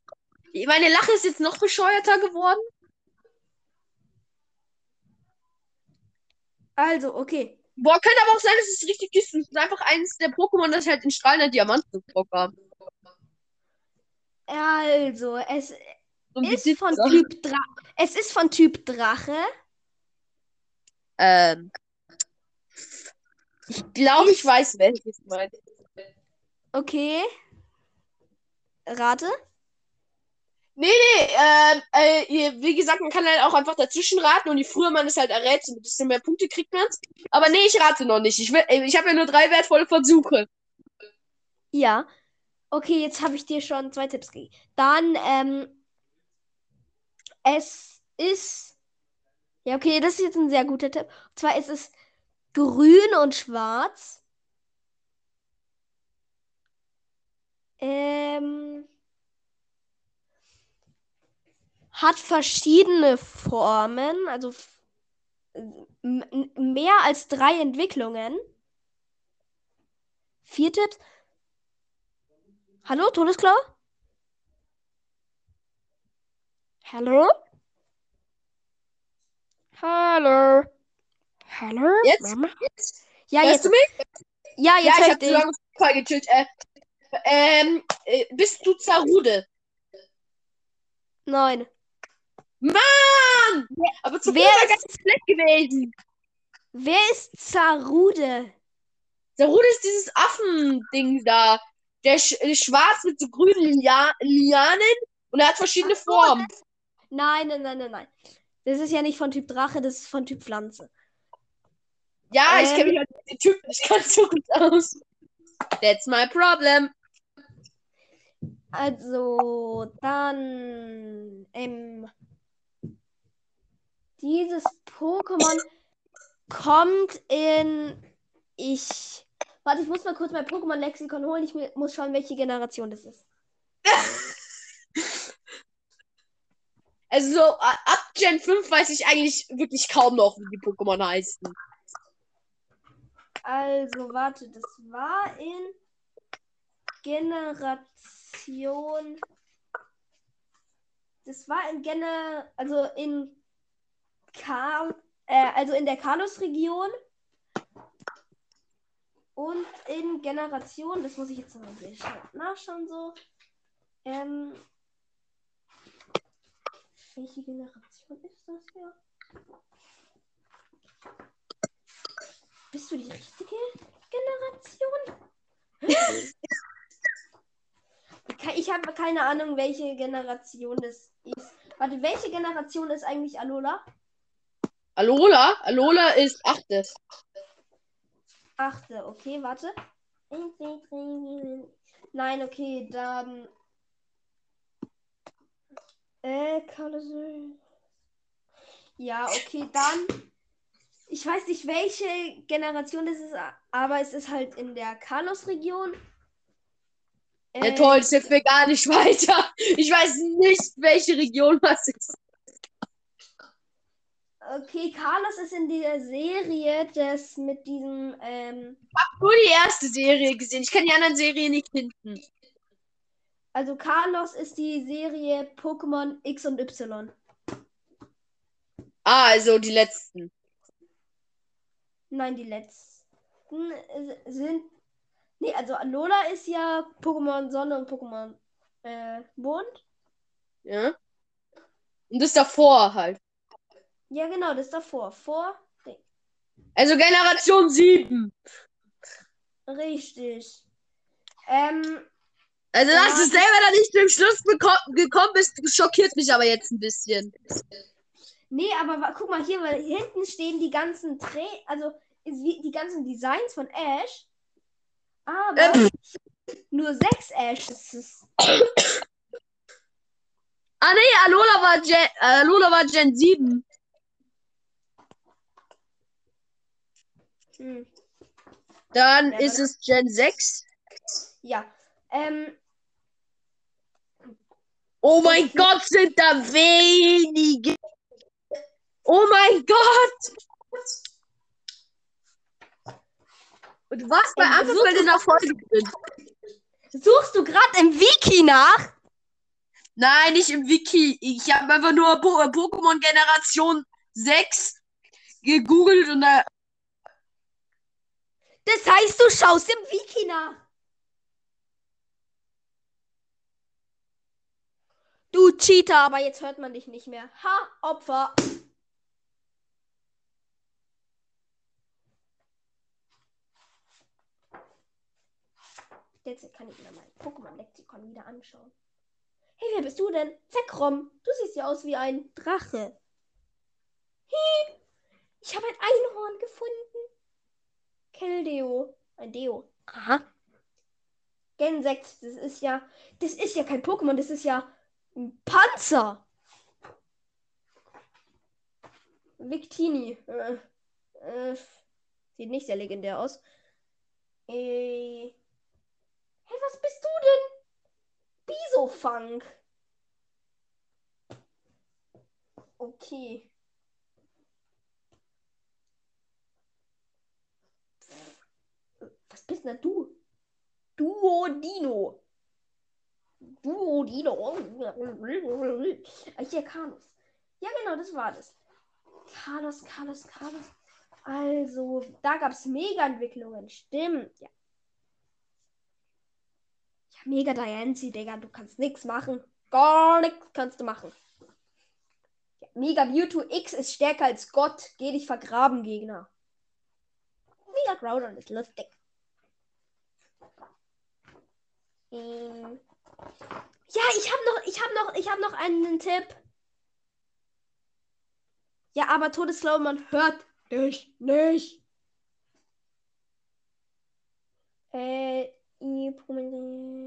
Speaker 1: Meine Lache ist jetzt noch bescheuerter geworden.
Speaker 2: Also, okay.
Speaker 1: Boah, könnte aber auch sein, dass es richtig ist. Es ist einfach eines der Pokémon, das halt in strahlender Diamanten vorkam.
Speaker 2: Also, es
Speaker 1: So
Speaker 2: ist von Typ Dra Es ist von Typ Drache.
Speaker 1: Ähm. Ich glaube, ich weiß, welches meinst.
Speaker 2: Okay. Rate?
Speaker 1: Nee, nee, ähm, äh, ihr- wie gesagt, man kann halt auch einfach dazwischen raten und je früher man es halt errät, desto mehr Punkte kriegt man Aber nee, ich rate noch nicht. Ich, will- äh, ich habe ja nur drei wertvolle Versuche.
Speaker 2: Ja. Okay, jetzt habe ich dir schon zwei Tipps gegeben. Dann, ähm, es ist. Ja, okay, das ist jetzt ein sehr guter Tipp. Und zwar ist es grün und schwarz. Ähm, hat verschiedene Formen, also mehr als drei Entwicklungen. Vier Tipps. Hallo, Todesklau? Hallo? Hallo? Hallo?
Speaker 1: Jetzt?
Speaker 2: Mama?
Speaker 1: Jetzt?
Speaker 2: Ja,
Speaker 1: Hörst
Speaker 2: jetzt.
Speaker 1: du mich?
Speaker 2: Ja,
Speaker 1: Ja,
Speaker 2: jetzt
Speaker 1: ich habe
Speaker 2: ich
Speaker 1: zu
Speaker 2: dich.
Speaker 1: lange Spotify gechillt. Äh, ähm, äh, bist du Zarude?
Speaker 2: Nein.
Speaker 1: Mann! Aber zu
Speaker 2: Wer
Speaker 1: war
Speaker 2: ist-
Speaker 1: ganz schlecht gewesen.
Speaker 2: Wer ist Zarude?
Speaker 1: Zarude ist dieses Affending da. Der sch äh, schwarz mit so grünen Lia Lianen und er hat verschiedene Formen.
Speaker 2: Nein, nein, nein, nein, nein. Das ist ja nicht von Typ Drache, das ist von Typ Pflanze.
Speaker 1: Ja, ich
Speaker 2: Ähm.
Speaker 1: kenne mich halt mit den Typen nicht ganz so gut aus. That's my problem.
Speaker 2: Also, dann, ähm, dieses Pokémon kommt in, ich, warte, ich muss mal kurz mein Pokémon-Lexikon holen. Ich mu- muss schauen, welche Generation das ist. <laughs>
Speaker 1: Also so ab Gen 5 weiß ich eigentlich wirklich kaum noch, wie die Pokémon heißen.
Speaker 2: Also, warte, das war in Generation. Das war in Gener, also in Ka, äh, also in der Kalos-Region. Und in Generation, das muss ich jetzt noch ein bisschen nachschauen so. Ähm, welche Generation ist das hier? Bist du die richtige Generation? <laughs> Ich habe keine Ahnung, welche Generation das ist. Warte, welche Generation ist eigentlich Alola?
Speaker 1: Alola? Alola ist achte.
Speaker 2: Achte, okay, warte. Nein, okay, dann. Äh, Ja, okay, dann. Ich weiß nicht, welche Generation das ist, aber es ist halt in der Kalos-Region.
Speaker 1: Ja
Speaker 2: Äh,
Speaker 1: toll, das hilft mir gar nicht weiter. Ich weiß nicht, welche Region das ist.
Speaker 2: Okay, Carlos ist in der Serie das mit diesem, ähm,
Speaker 1: Nur die erste Serie gesehen. Ich kann die anderen Serien nicht finden.
Speaker 2: also Carlos ist die Serie Pokémon X und Y.
Speaker 1: Ah, also die letzten.
Speaker 2: Nein, die letzten äh, sind. Nee, also Alola ist ja Pokémon Sonne und Pokémon äh, Mond.
Speaker 1: Ja. Und das davor halt.
Speaker 2: Ja, genau, das davor. Vor.
Speaker 1: Also Generation 7.
Speaker 2: Richtig. Ähm,
Speaker 1: Also,
Speaker 2: Ja.
Speaker 1: dass du selber da nicht zum Schluss gekommen bist, schockiert mich aber jetzt ein bisschen.
Speaker 2: Nee, aber guck mal hier, weil hinten stehen die ganzen Tra Also die ganzen Designs von Ash. Aber
Speaker 1: Ähm.
Speaker 2: nur sechs Ashes.
Speaker 1: Ah nee, Alola war Gen, Alola war Gen 7.
Speaker 2: Hm.
Speaker 1: Dann
Speaker 2: Ja,
Speaker 1: ist es Gen 6.
Speaker 2: Ja. Ähm,
Speaker 1: Oh mein Gott, sind da wenige. Oh mein Gott. Und du warst bei
Speaker 2: Ey,
Speaker 1: Anfang
Speaker 2: du-
Speaker 1: der Folge drin.
Speaker 2: suchst du gerade im Wiki nach?
Speaker 1: Nein, nicht im Wiki. Ich habe einfach nur po äh, Pokémon Generation 6 gegoogelt und da.
Speaker 2: Das heißt, du schaust im Wiki nach. Du Cheater, aber jetzt hört man dich nicht mehr. Ha, Opfer. Jetzt kann ich mir mein Pokémon-Lexikon wieder anschauen. Hey, wer bist du denn? Zekrom. Du siehst ja aus wie ein Drache. Hi. Ich habe ein Einhorn gefunden. Keldeo. Ein Deo. Aha. Gen 6, das ist ja. Das ist ja kein Pokémon, das ist ja ein Panzer. Victini. Äh, äh, sieht nicht sehr legendär aus. Äh. Hey, was bist du denn? Bisofunk. Okay. Was bist denn du? Duodino. Duodino. Ah, Hier, Carlos. Ja, genau, das war das. Carlos, Carlos, Carlos. Also, da gab es Mega-Entwicklungen. Stimmt, ja. Mega Diancie, Digga, du kannst nichts machen. Gar nichts kannst du machen. Mega Mewtwo X ist stärker als Gott. Geh dich vergraben, Gegner. Mega Groudon ist lustig. Ähm. Ja, ich habe noch, ich habe noch, ich habe noch einen Tipp. Ja, aber Todesklaue, man hört dich nicht. Äh, i- Promille-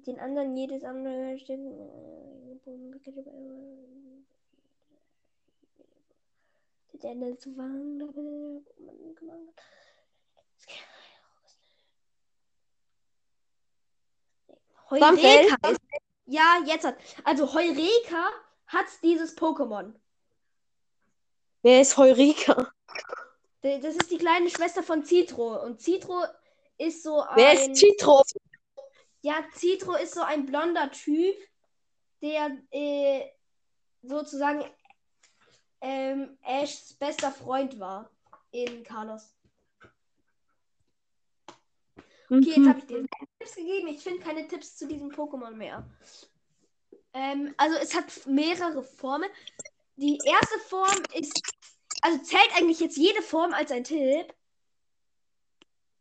Speaker 2: mit den anderen jedes andere Ende zu wagen. Heureka ist. Ja, jetzt hat. Also Heureka hat dieses Pokémon.
Speaker 1: Wer ist Heureka?
Speaker 2: Das ist die kleine Schwester von Citro. Und Citro ist so ein.
Speaker 1: Wer ist Citro?
Speaker 2: Ja, Citro ist so ein blonder Typ, der äh, sozusagen ähm, Ashs bester Freund war in Carlos. Okay, jetzt habe ich dir Tipps gegeben. Ich finde keine Tipps zu diesem Pokémon mehr. Ähm, also es hat mehrere Formen. Die erste Form ist. Also zählt eigentlich jetzt jede Form als ein Tipp.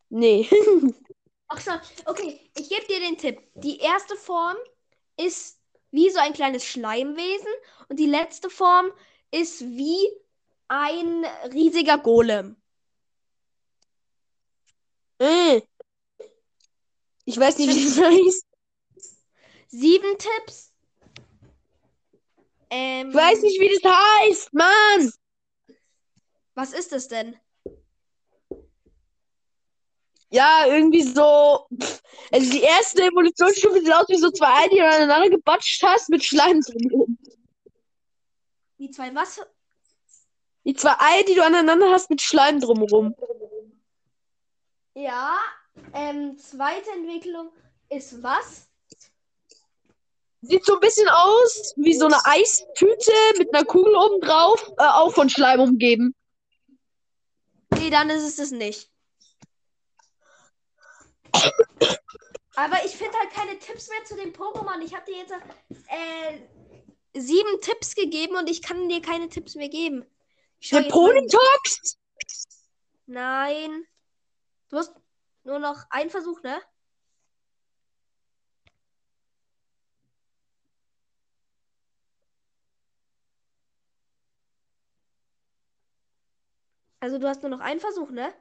Speaker 1: Nee. <laughs>
Speaker 2: Ach so, okay, ich gebe dir den Tipp. Die erste Form ist wie so ein kleines Schleimwesen und die letzte Form ist wie ein riesiger Golem.
Speaker 1: Äh. Ich weiß nicht, wie das <laughs> heißt.
Speaker 2: Sieben Tipps. Ähm,
Speaker 1: Ich weiß nicht, wie das heißt, Mann.
Speaker 2: Was ist es denn?
Speaker 1: Ja, irgendwie so. Also die erste Evolutionsstufe sieht aus wie so zwei Eier, die du aneinander gebatscht hast mit Schleim drin.
Speaker 2: Die zwei was?
Speaker 1: Die zwei Eier, die du aneinander hast mit Schleim drumherum.
Speaker 2: Ja. Ähm, zweite Entwicklung ist was?
Speaker 1: Sieht so ein bisschen aus wie so eine Eistüte mit einer Kugel oben drauf, äh, auch von Schleim umgeben.
Speaker 2: Nee, dann ist es es nicht. Aber ich finde halt keine Tipps mehr zu dem Pokémon. Ich habe dir jetzt äh, sieben Tipps gegeben und ich kann dir keine Tipps mehr geben.
Speaker 1: Der Ponytox?
Speaker 2: Nein. Du hast nur noch einen Versuch, ne? Also du hast nur noch einen Versuch, ne?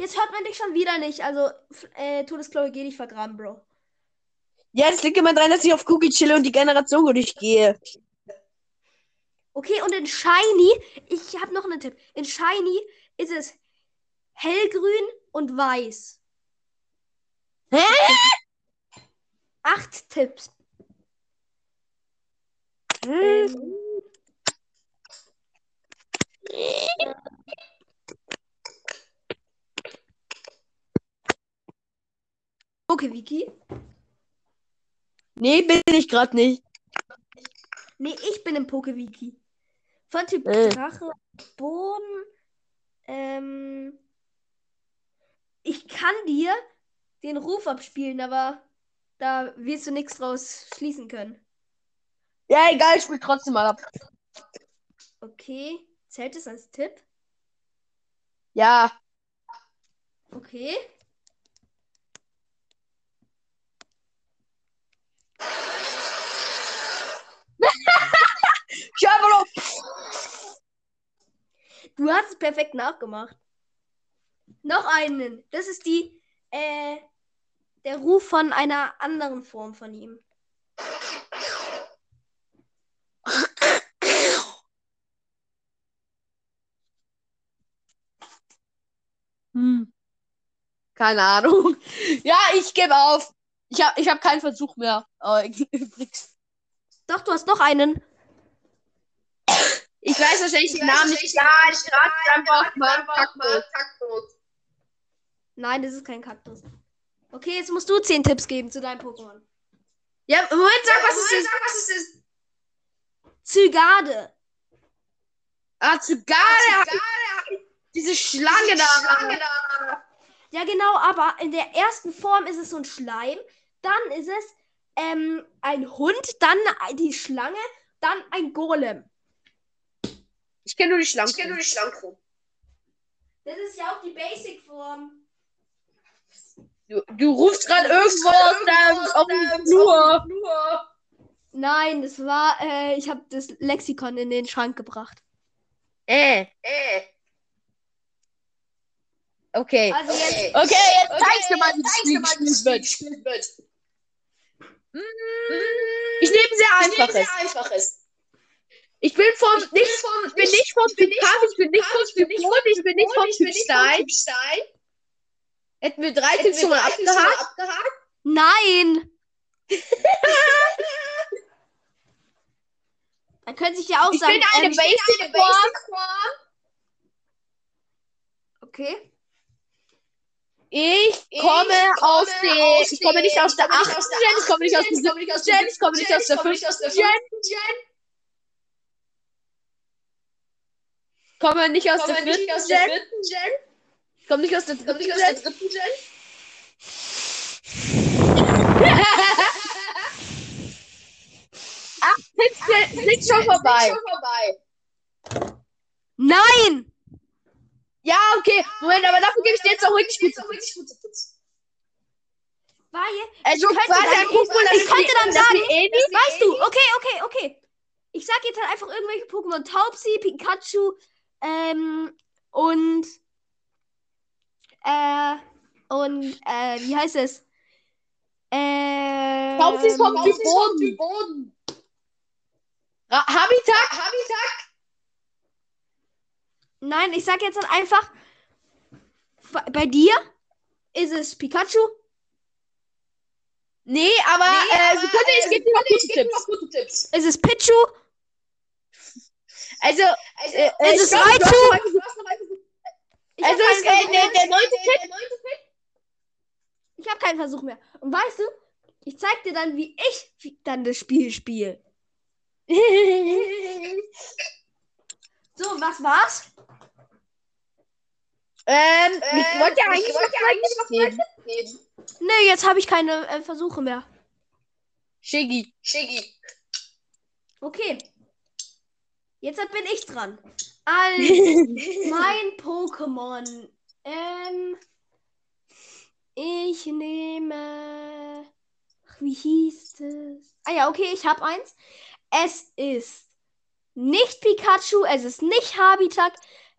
Speaker 2: Jetzt hört man dich schon wieder nicht. Also, äh, Todesklaue, geh dich vergraben, Bro.
Speaker 1: Ja, das liegt immer dran, dass ich auf Google chille und die Generation durchgehe.
Speaker 2: Okay, und in Shiny, ich habe noch einen Tipp. In Shiny ist es hellgrün und weiß.
Speaker 1: Hä?
Speaker 2: Acht Tipps.
Speaker 1: Hm.
Speaker 2: Ähm, <laughs> okay, Wiki.
Speaker 1: Nee, bin ich gerade nicht.
Speaker 2: Nee, ich bin im Pokewiki. Von Typ
Speaker 1: Äh.
Speaker 2: Drache, Boden. Ähm, ich kann dir den Ruf abspielen, aber da wirst du nichts draus schließen können.
Speaker 1: Ja, egal, ich spiel trotzdem mal ab.
Speaker 2: Okay. Zählt es als Tipp?
Speaker 1: Ja.
Speaker 2: Okay.
Speaker 1: Ich hab einfach noch.
Speaker 2: Du hast es perfekt nachgemacht. Noch einen. Das ist die, äh, der Ruf von einer anderen Form von ihm.
Speaker 1: Hm. Keine Ahnung. <laughs> Ja, ich gebe auf. Ich habe ich hab keinen Versuch mehr. <laughs> Übrigens.
Speaker 2: Doch, du hast noch einen.
Speaker 1: Ich weiß wahrscheinlich den Namen nicht. Ja, ich rate einfach mal Kaktus.
Speaker 2: Nein, das ist kein Kaktus. Okay, jetzt musst du zehn Tipps geben zu deinem Pokémon.
Speaker 1: Ja, Moment, sag, was es ist. Was es ist.
Speaker 2: Zygarde.
Speaker 1: Ah, Zugade. Diese Schlange da.
Speaker 2: Ja, genau, aber in der ersten Form ist es so ein Schleim. Dann ist es ähm, ein Hund, dann die Schlange, dann ein Golem.
Speaker 1: Ich kenne nur die Schlange. Ich kenne nur die Schlange.
Speaker 2: Das ist ja auch die Basic-Form.
Speaker 1: Du, du rufst gerade irgendwo aus deinem auf dem Flur.
Speaker 2: Nein, das war, äh, ich habe das Lexikon in den Schrank gebracht.
Speaker 1: Äh, äh. Okay.
Speaker 2: Also jetzt,
Speaker 1: Okay, jetzt zeigst du mal, wie das Spiel gespielt wird. Ich nehme sehr einfaches.
Speaker 3: einfaches.
Speaker 1: Ich bin vom nicht vom ich bin nicht vom Typ Kampf, ich bin nicht vom Typ Boden, ich bin nicht vom Typ Stein.
Speaker 3: Stein.
Speaker 1: Hätten wir drei
Speaker 3: Hätten
Speaker 1: Tipps
Speaker 3: wir
Speaker 1: schon mal abgehakt.
Speaker 3: abgehakt?
Speaker 2: nein! <laughs> Da können sich ja auch
Speaker 1: Ich
Speaker 2: sagen,
Speaker 1: bin eine
Speaker 2: ähm,
Speaker 1: Basic Form.
Speaker 3: Basic-Form.
Speaker 2: okay.
Speaker 1: Ich
Speaker 3: Ich
Speaker 1: komme aus
Speaker 3: komme
Speaker 1: der
Speaker 3: aus
Speaker 1: ich komme nicht aus der
Speaker 3: ich komme nicht
Speaker 1: 8.
Speaker 3: aus der
Speaker 1: Gen, ich komme nicht aus der
Speaker 3: Ich komme nicht aus
Speaker 1: 7.
Speaker 3: der
Speaker 1: Gen, ich komme nicht aus der
Speaker 3: Ich komme nicht
Speaker 1: 5.
Speaker 3: aus der
Speaker 1: Gen, ich komme nicht aus der
Speaker 3: Komme
Speaker 1: 4.
Speaker 3: nicht aus der
Speaker 1: Gen, ich komme nicht aus der
Speaker 3: Ich komme
Speaker 1: 3.
Speaker 3: nicht aus der
Speaker 1: Gen.
Speaker 3: dritten Gen.
Speaker 1: Tipps <laughs> sind schon vorbei.
Speaker 3: Schon vorbei.
Speaker 2: Nein!
Speaker 1: Ja, okay. Moment, aber dafür gebe ich dir jetzt auch richtig
Speaker 3: gute Tipps.
Speaker 2: Weil,
Speaker 1: Also,
Speaker 2: könnte dann- ich könnte dann
Speaker 1: dass
Speaker 2: sagen, weißt du, okay, okay, okay. Ich sag jetzt halt einfach irgendwelche Pokémon. Taubsi, Pikachu, ähm, und, äh, und, äh, wie heißt es? Äh,
Speaker 1: Taubsi ist vom Typ Boden.
Speaker 3: Boden.
Speaker 1: Habitat?
Speaker 3: Habitat.
Speaker 2: Nein, ich sag jetzt dann einfach, bei, dir ist es Pikachu.
Speaker 1: Nee, aber,
Speaker 3: Nee,
Speaker 1: äh,
Speaker 3: aber,
Speaker 1: Sekunde, ich
Speaker 3: äh,
Speaker 1: gebe dir noch gute Tipps.
Speaker 3: gute Tipps.
Speaker 2: Ist es Pichu?
Speaker 1: Also,
Speaker 3: Also,
Speaker 1: äh, äh,
Speaker 2: Ist es Raichu?
Speaker 1: Also, ist, der, der neunte Tipp?
Speaker 3: der neunte Tipp.
Speaker 2: Ich habe keinen Versuch mehr. Und weißt du, ich zeig dir dann, wie ich dann das Spiel spiele. <laughs> So, was war's?
Speaker 1: Ähm,
Speaker 3: Ähm,
Speaker 1: ich wollte ja
Speaker 3: ich
Speaker 1: eigentlich noch geben.
Speaker 3: Geben.
Speaker 2: Nee, jetzt habe ich keine äh, Versuche mehr.
Speaker 1: Shiggy.
Speaker 3: Shiggy.
Speaker 2: Okay. Jetzt bin ich dran. <laughs> Also, mein Pokémon. Ähm, ich nehme. Ach, wie hieß es? Ah ja, okay, ich habe eins. Es ist nicht Pikachu, es ist nicht Habitat,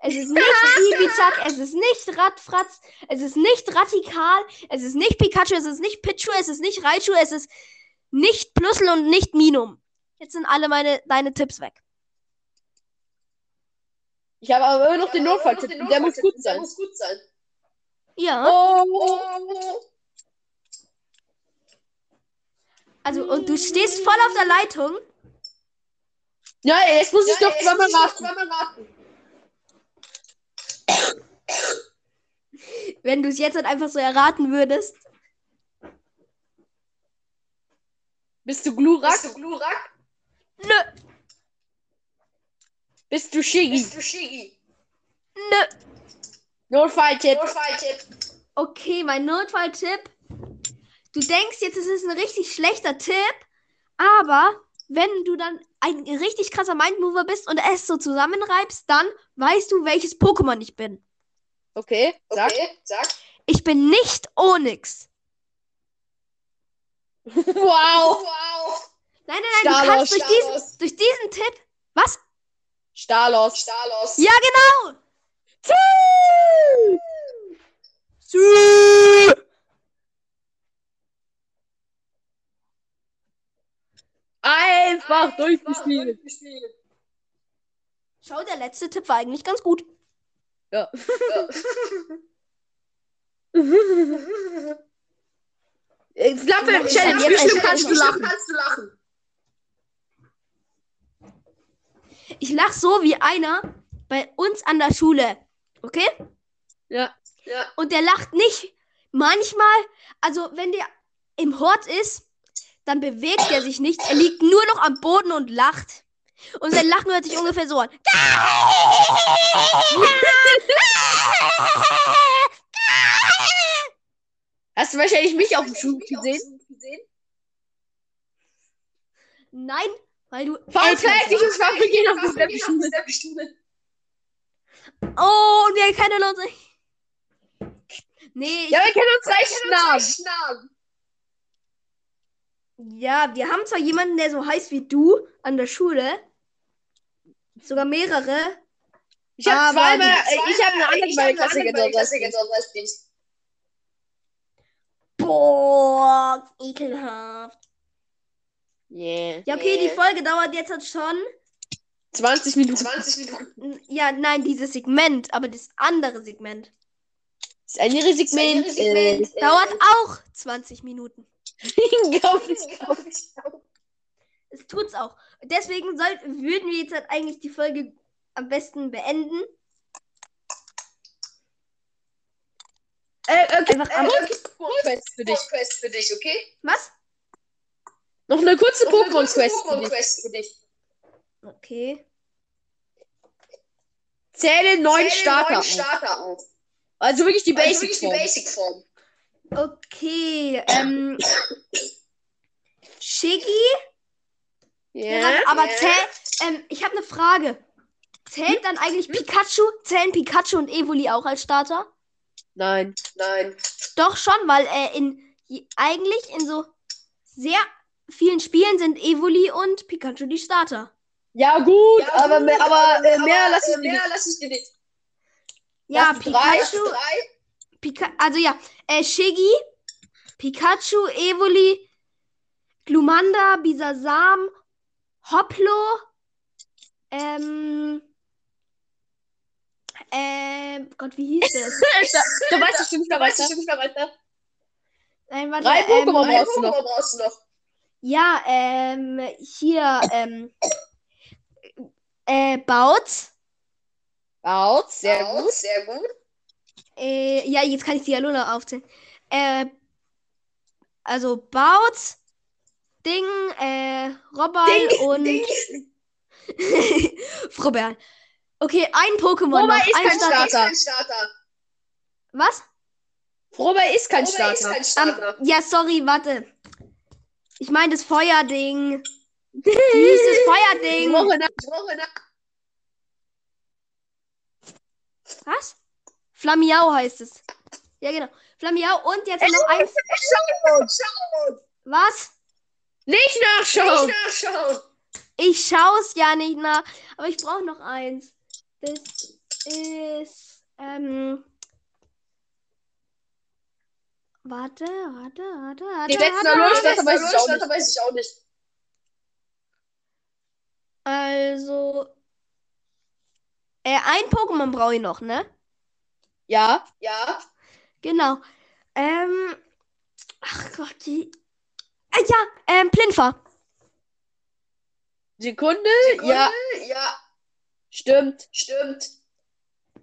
Speaker 2: Es ist nicht Ibizack, es ist nicht Radfratz, es ist nicht Radikal, es ist nicht Pikachu, es ist nicht Pichu, es ist nicht Raichu, es ist nicht Plusel und nicht Minum. Jetzt sind alle meine deine Tipps weg.
Speaker 1: Ich habe aber immer noch den Notfalltipp. Der muss gut
Speaker 3: Der
Speaker 1: sein.
Speaker 3: muss gut sein.
Speaker 2: Ja.
Speaker 1: Oh.
Speaker 2: Also, und du stehst voll auf der Leitung.
Speaker 1: Ja, jetzt muss ich
Speaker 3: Ja, ich doch zweimal raten.
Speaker 2: Wenn du es jetzt halt einfach so erraten würdest.
Speaker 1: Bist du Glurak?
Speaker 3: Bist du Glurak?
Speaker 2: Nö,
Speaker 1: Bist du Shiggy?
Speaker 3: Bist du Shigi?
Speaker 2: nö.
Speaker 1: Notfalltipp.
Speaker 3: Notfalltipp.
Speaker 2: Okay, mein Notfalltipp. Du denkst jetzt, es ist ein richtig schlechter Tipp, aber wenn du dann ein richtig krasser Mindmover bist und es so zusammenreibst, dann weißt du, welches Pokémon ich bin.
Speaker 1: Okay, sag.
Speaker 3: Okay, sag.
Speaker 2: Ich bin nicht Onyx. <laughs>
Speaker 1: Wow.
Speaker 3: Wow.
Speaker 2: Nein, nein, nein, du
Speaker 1: Stalos,
Speaker 2: kannst durch diesen, durch diesen Tipp. Was?
Speaker 1: Stalos.
Speaker 3: Stalos.
Speaker 2: Ja, genau.
Speaker 1: Einfach durchgespielt.
Speaker 3: Durchgespielt.
Speaker 2: Schau, der letzte Tipp war eigentlich ganz gut.
Speaker 1: Ja.
Speaker 2: Ja, <laughs>
Speaker 1: Challenge,
Speaker 2: ja,
Speaker 1: bestimmt kannst du lachen.
Speaker 3: Kannst du lachen.
Speaker 2: Ich lach so wie einer bei uns an der Schule. Okay?
Speaker 1: Ja.
Speaker 3: Ja.
Speaker 2: Und der lacht nicht manchmal, also wenn der im Hort ist, dann bewegt er sich nicht. Er liegt nur noch am Boden und lacht. Und sein Lachen hört sich ungefähr so an.
Speaker 1: Hast du wahrscheinlich mich auf dem Schulhof gesehen?
Speaker 2: Nein, weil du.
Speaker 1: Fun
Speaker 2: älter
Speaker 1: Fact, ich
Speaker 2: bist.
Speaker 1: und Flappe gehen auf dieselbe <laughs> Schule.
Speaker 2: Oh, und wir kennen uns nicht. Nee,
Speaker 1: Ja, wir kennen uns gleich Namen.
Speaker 2: Ja, wir haben zwar jemanden, der so heißt wie du an der Schule. Sogar mehrere.
Speaker 1: Ich habe zweimal,
Speaker 2: die-
Speaker 1: ich habe eine andere bei Klasse
Speaker 3: andere bei Klasse nicht.
Speaker 2: Boah, ekelhaft.
Speaker 1: Yeah.
Speaker 2: Ja, okay, die
Speaker 3: Nee.
Speaker 2: Folge dauert jetzt halt schon.
Speaker 1: 20 Minuten.
Speaker 3: 20 Minuten.
Speaker 2: Ja, nein, dieses Segment, aber das andere Segment
Speaker 1: Das ihres Segment.
Speaker 3: Das ihres Segment.
Speaker 1: Äh,
Speaker 2: dauert auch 20 Minuten.
Speaker 1: Unglaublich. <laughs>
Speaker 2: Es tut's auch. Deswegen soll, würden wir jetzt halt eigentlich die Folge am besten beenden.
Speaker 1: Äh, okay,
Speaker 2: Einfach am.
Speaker 3: Äh,
Speaker 1: Pokémon-Quest für dich.
Speaker 3: Quest für dich, okay?
Speaker 2: Was?
Speaker 1: Noch eine kurze
Speaker 3: eine kurze
Speaker 1: Pokémon-Quest für dich.
Speaker 3: Pokémon-Quest für dich.
Speaker 2: Okay.
Speaker 1: Zähle neun
Speaker 3: Zähle
Speaker 1: Starter
Speaker 3: neun
Speaker 1: auf.
Speaker 3: Starter auf.
Speaker 1: Also wirklich die
Speaker 3: Also
Speaker 1: Basic
Speaker 3: wirklich die
Speaker 1: Form.
Speaker 2: Okay. Ähm. Shiggy?
Speaker 1: Ja.
Speaker 2: Aber
Speaker 3: ja.
Speaker 2: zähl, ähm, ich habe eine Frage. Zählt dann eigentlich Pikachu? Zählen Pikachu und Evoli auch als Starter?
Speaker 1: Nein.
Speaker 3: Nein.
Speaker 2: Doch schon, weil äh, in eigentlich in so sehr vielen Spielen sind Evoli und Pikachu die Starter.
Speaker 1: Ja, gut,
Speaker 3: Ja,
Speaker 1: aber,
Speaker 3: gut,
Speaker 1: mehr, aber, äh, mehr lass ich
Speaker 3: äh, mehr
Speaker 1: nicht.
Speaker 3: lass ich dir nicht.
Speaker 2: Ja,
Speaker 1: Lass es drei,
Speaker 3: Lass
Speaker 2: Pikachu,
Speaker 3: drei.
Speaker 2: Pika also ja, äh, Shiggy, Pikachu, Evoli, Glumanda, Bisasam, Hoplo, ähm, ähm, Gott, wie hieß das? <laughs>
Speaker 1: da, da weißt du schon nicht mehr
Speaker 3: Da weißt du
Speaker 1: weiter.
Speaker 3: schon nicht mehr weiter.
Speaker 2: Nein, warte,
Speaker 1: Drei
Speaker 2: ähm,
Speaker 1: Pokémon brauchst du noch.
Speaker 3: Pokémon brauchst du noch.
Speaker 2: Ja, ähm, hier, ähm, äh, Bautz.
Speaker 1: Out, sehr
Speaker 3: Auch
Speaker 1: gut.
Speaker 3: Sehr gut.
Speaker 2: Äh, ja, jetzt kann ich die Aluna aufzählen. Äh, also Bautz, Ding, äh, Robal
Speaker 3: Ding, <laughs>
Speaker 2: und
Speaker 3: Ding. <laughs>
Speaker 2: Frobert. Okay, ein Pokémon noch.
Speaker 1: ist
Speaker 2: ein
Speaker 1: kein
Speaker 2: Starter.
Speaker 1: Starter.
Speaker 3: Ist kein Starter.
Speaker 2: Was?
Speaker 1: Frobel ist kein
Speaker 3: Robert ist
Speaker 1: Starter.
Speaker 3: kein Starter.
Speaker 2: Ähm, ja, sorry, warte. Ich meine das Feuerding. Wie hieß das Feuerding?
Speaker 1: Woche nach
Speaker 3: Woche nach
Speaker 2: Was? Flamiau heißt es. Ja, genau. Flamiau und jetzt noch ein.
Speaker 3: Schauen, schauen.
Speaker 2: Was?
Speaker 1: Nicht nachschauen.
Speaker 3: Nicht nachschauen.
Speaker 2: Ich schaue es ja nicht nach, aber ich brauche noch eins. Das ist. Ähm, warte, warte, warte, warte.
Speaker 1: Die letzten weiß nicht.
Speaker 3: Das weiß ich auch nicht.
Speaker 2: Also. Äh, ein Pokémon brauche ich noch, ne?
Speaker 1: Ja.
Speaker 3: Ja.
Speaker 2: Genau. Ähm. Ach Gott, die. Äh, ja, ähm, Plinfa.
Speaker 1: Sekunde.
Speaker 3: Sekunde.
Speaker 1: Ja,
Speaker 3: Ja.
Speaker 1: stimmt.
Speaker 3: Stimmt.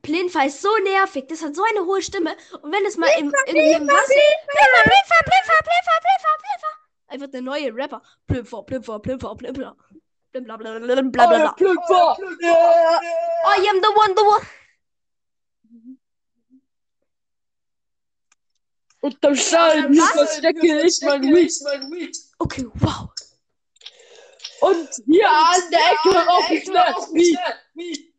Speaker 2: Plinfa ist so nervig. Das hat so eine hohe Stimme. Und wenn es mal im, irgendwie im Wasser. Plinfa, Plinfa, Plinfa, Plinfa, Plinfa, Plinfa. Einfach der neue Rapper. Plinfa, Plinfa, Plinfa, Plinfa. Bla bla bla bla bla.
Speaker 1: Plümpfer. Ja.
Speaker 2: I am the one, the one.
Speaker 1: Unterm Stein, hier verstecke ich mein Weed.
Speaker 3: mein.
Speaker 2: Okay, wow.
Speaker 1: Und hier an der Ecke ne Weed.
Speaker 3: Weed.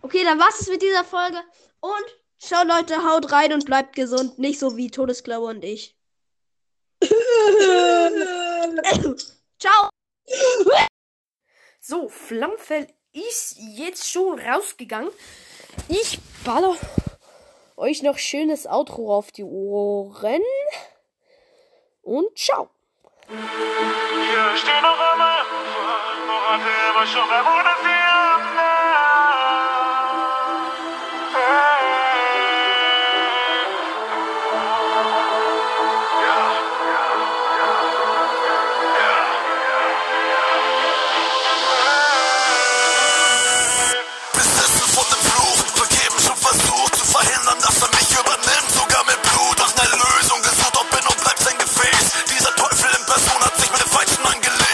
Speaker 2: Okay, dann war's es mit dieser Folge. Und ciao Leute, haut rein und bleibt gesund. Nicht so wie Todesklaue und ich. <laughs> Ciao. So, Flammfell ist jetzt schon rausgegangen. Ich baller euch noch schönes Outro auf die Ohren. Und ciao.
Speaker 4: Hier stehen noch Ufer, noch hatte